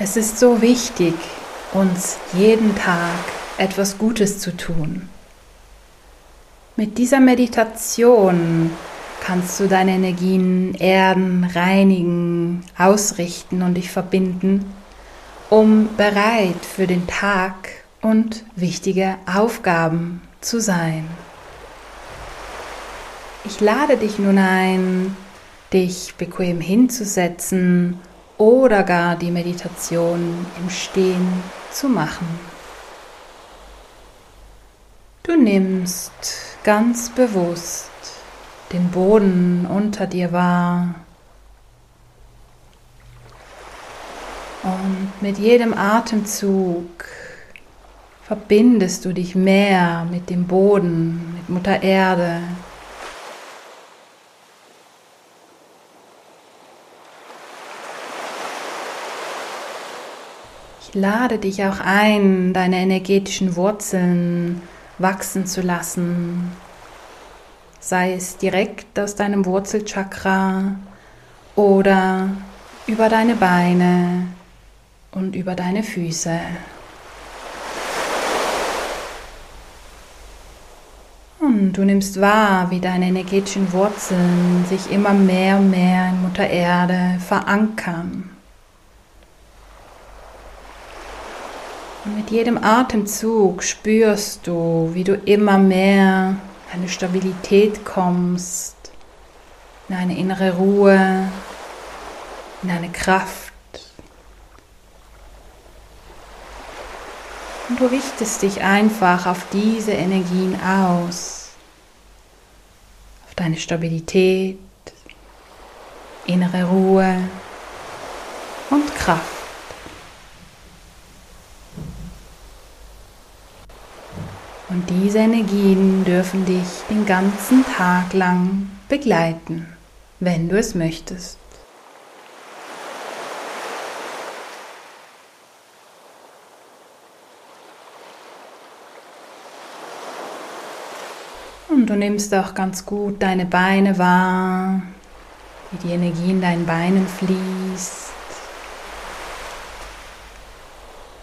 Es ist so wichtig, uns jeden Tag etwas Gutes zu tun. Mit dieser Meditation kannst du deine Energien erden, reinigen, ausrichten und dich verbinden, um bereit für den Tag und wichtige Aufgaben zu sein. Ich lade dich nun ein, dich bequem hinzusetzen oder gar die Meditation im Stehen zu machen. Du nimmst ganz bewusst den Boden unter dir wahr und mit jedem Atemzug verbindest du dich mehr mit dem Boden, mit Mutter Erde, lade dich auch ein, deine energetischen Wurzeln wachsen zu lassen, sei es direkt aus deinem Wurzelchakra oder über deine Beine und über deine Füße. Und du nimmst wahr, wie deine energetischen Wurzeln sich immer mehr und mehr in Mutter Erde verankern. Und mit jedem Atemzug spürst du, wie du immer mehr in eine Stabilität kommst, in eine innere Ruhe, in eine Kraft. Und du richtest dich einfach auf diese Energien aus, auf deine Stabilität, innere Ruhe und Kraft. Und diese Energien dürfen dich den ganzen Tag lang begleiten, wenn du es möchtest. Und du nimmst auch ganz gut deine Beine wahr, wie die Energie in deinen Beinen fließt.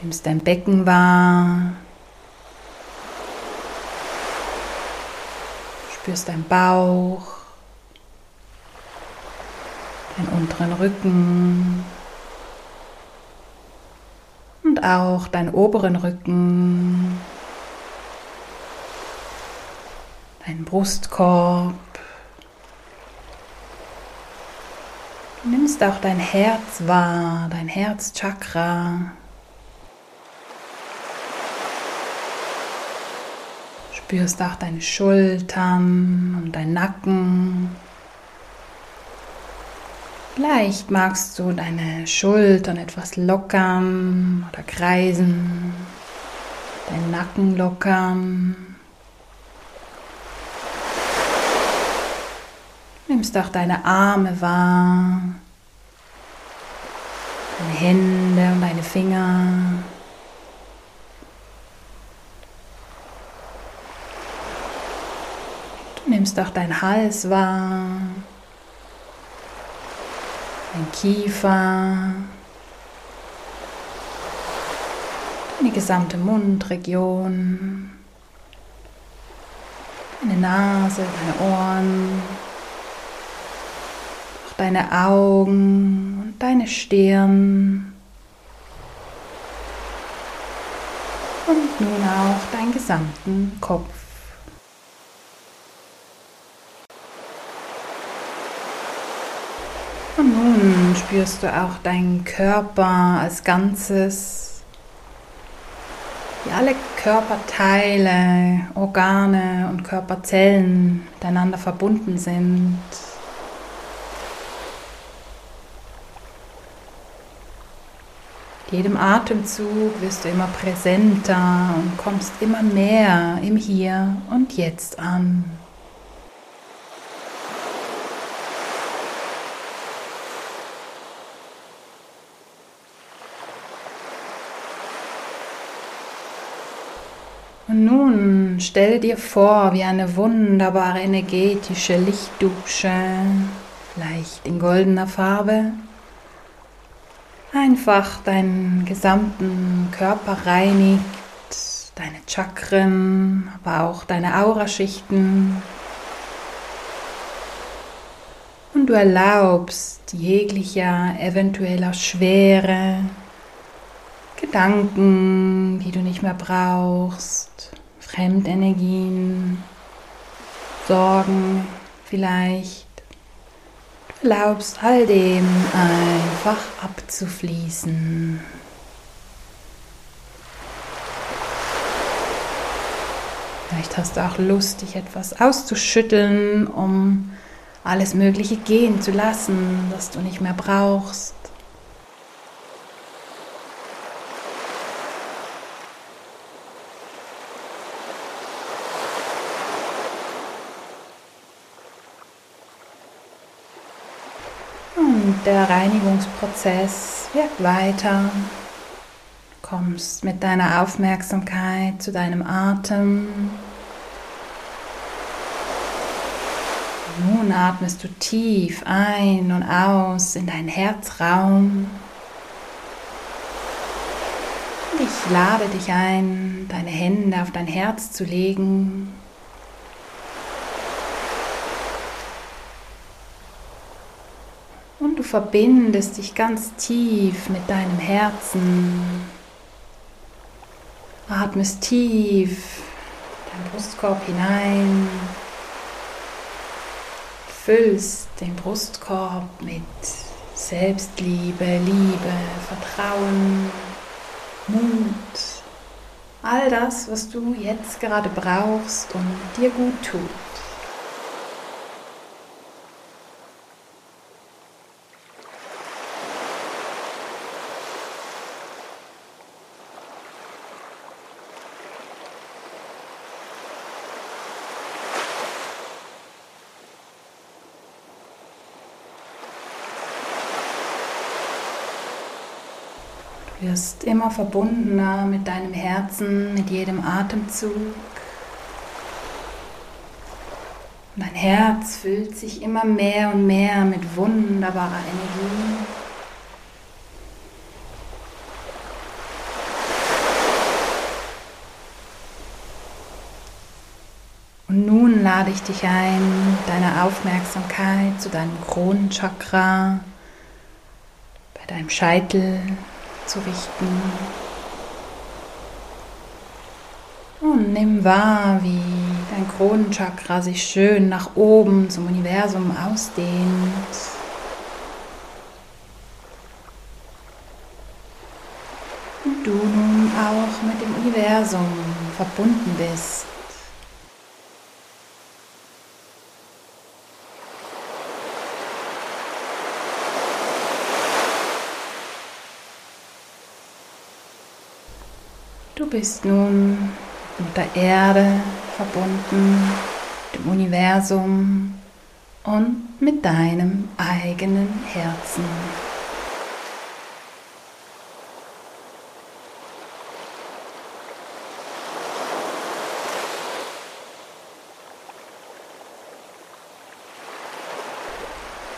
Nimmst dein Becken wahr, spürst deinen Bauch, deinen unteren Rücken und auch deinen oberen Rücken, deinen Brustkorb. Du nimmst auch dein Herz wahr, dein Herzchakra. Spürst auch deine Schultern und deinen Nacken. Vielleicht magst du deine Schultern etwas lockern oder kreisen, deinen Nacken lockern. Nimmst auch deine Arme wahr, deine Hände und deine Finger. Nimmst auch deinen Hals wahr, dein Kiefer, deine gesamte Mundregion, deine Nase, deine Ohren, auch deine Augen und deine Stirn. Und nun auch deinen gesamten Kopf. Und nun spürst du auch deinen Körper als Ganzes, wie alle Körperteile, Organe und Körperzellen miteinander verbunden sind. Mit jedem Atemzug wirst du immer präsenter und kommst immer mehr im Hier und Jetzt an. Und nun stell dir vor, wie eine wunderbare energetische Lichtdusche, vielleicht in goldener Farbe, einfach deinen gesamten Körper reinigt, deine Chakren, aber auch deine Auraschichten. Und du erlaubst jeglicher eventueller Schwere, Gedanken, die du nicht mehr brauchst, Fremdenergien, Sorgen vielleicht. Du erlaubst all dem einfach abzufließen. Vielleicht hast du auch Lust, dich etwas auszuschütteln, um alles Mögliche gehen zu lassen, das du nicht mehr brauchst. Und der Reinigungsprozess wirkt weiter. Kommst mit deiner Aufmerksamkeit zu deinem Atem. Nun atmest du tief ein und aus in deinen Herzraum. Und ich lade dich ein, deine Hände auf dein Herz zu legen Und du verbindest dich ganz tief mit deinem Herzen. Atmest tief deinen Brustkorb hinein. Füllst den Brustkorb mit Selbstliebe, Liebe, Vertrauen, Mut. All das, was du jetzt gerade brauchst und dir gut tut. Wirst immer verbundener mit deinem Herzen, mit jedem Atemzug. Und dein Herz füllt sich immer mehr und mehr mit wunderbarer Energie. Und nun lade ich dich ein, deine Aufmerksamkeit zu deinem Kronenchakra, bei deinem Scheitel zu richten. Und nimm wahr, wie dein Kronenchakra sich schön nach oben zum Universum ausdehnt. Und du nun auch mit dem Universum verbunden bist. Du bist nun mit der Erde verbunden, dem Universum und mit deinem eigenen Herzen.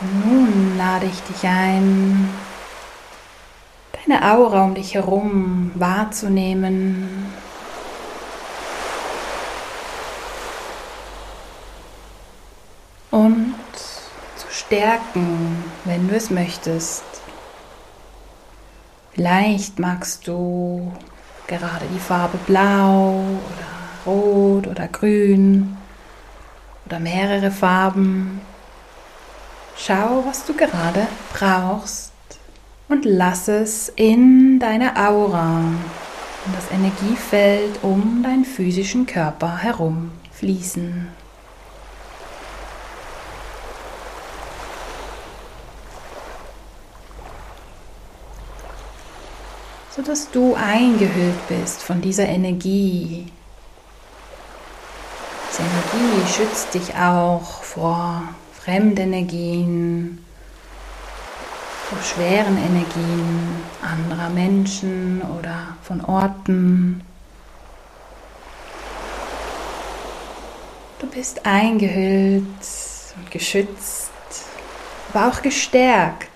Nun lade ich dich ein, deine Aura um dich herum wahrzunehmen. Und zu stärken, wenn du es möchtest. Vielleicht magst du gerade die Farbe blau oder rot oder grün oder mehrere Farben. Schau, was du gerade brauchst und lass es in deine Aura, in das Energiefeld um deinen physischen Körper herum fließen. sodass du eingehüllt bist von dieser Energie. Diese Energie schützt dich auch vor Fremdenergien, vor schweren Energien anderer Menschen oder von Orten. Du bist eingehüllt und geschützt, aber auch gestärkt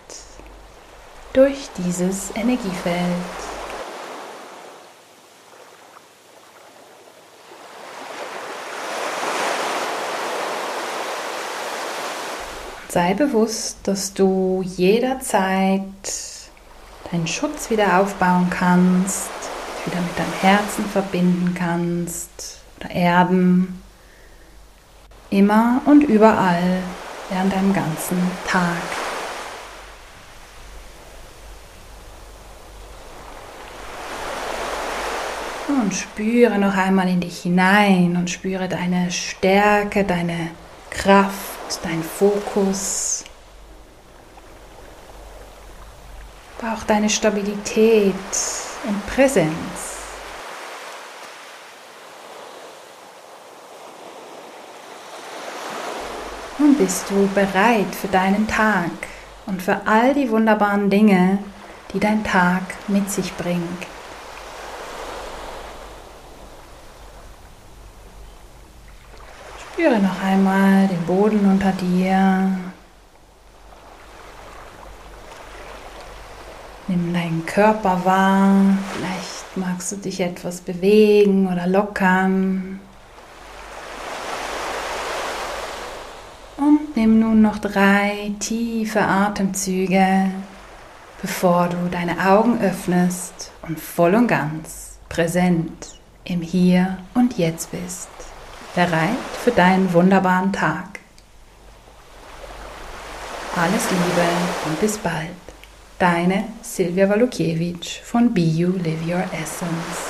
durch dieses Energiefeld. Sei bewusst, dass du jederzeit deinen Schutz wieder aufbauen kannst, wieder mit deinem Herzen verbinden kannst oder erden, immer und überall während deinem ganzen Tag. Und spüre noch einmal in dich hinein und spüre deine Stärke, deine Kraft dein Fokus, aber auch deine Stabilität und Präsenz. Nun bist du bereit für deinen Tag und für all die wunderbaren Dinge, die dein Tag mit sich bringt. Spüre noch einmal den Boden unter dir. Nimm deinen Körper wahr. Vielleicht magst du dich etwas bewegen oder lockern. Und nimm nun noch drei tiefe Atemzüge, bevor du deine Augen öffnest und voll und ganz präsent im Hier und Jetzt bist bereit für deinen wunderbaren Tag. Alles Liebe und bis bald. Deine Silvia Walukiewicz von Be You Live Your Essence.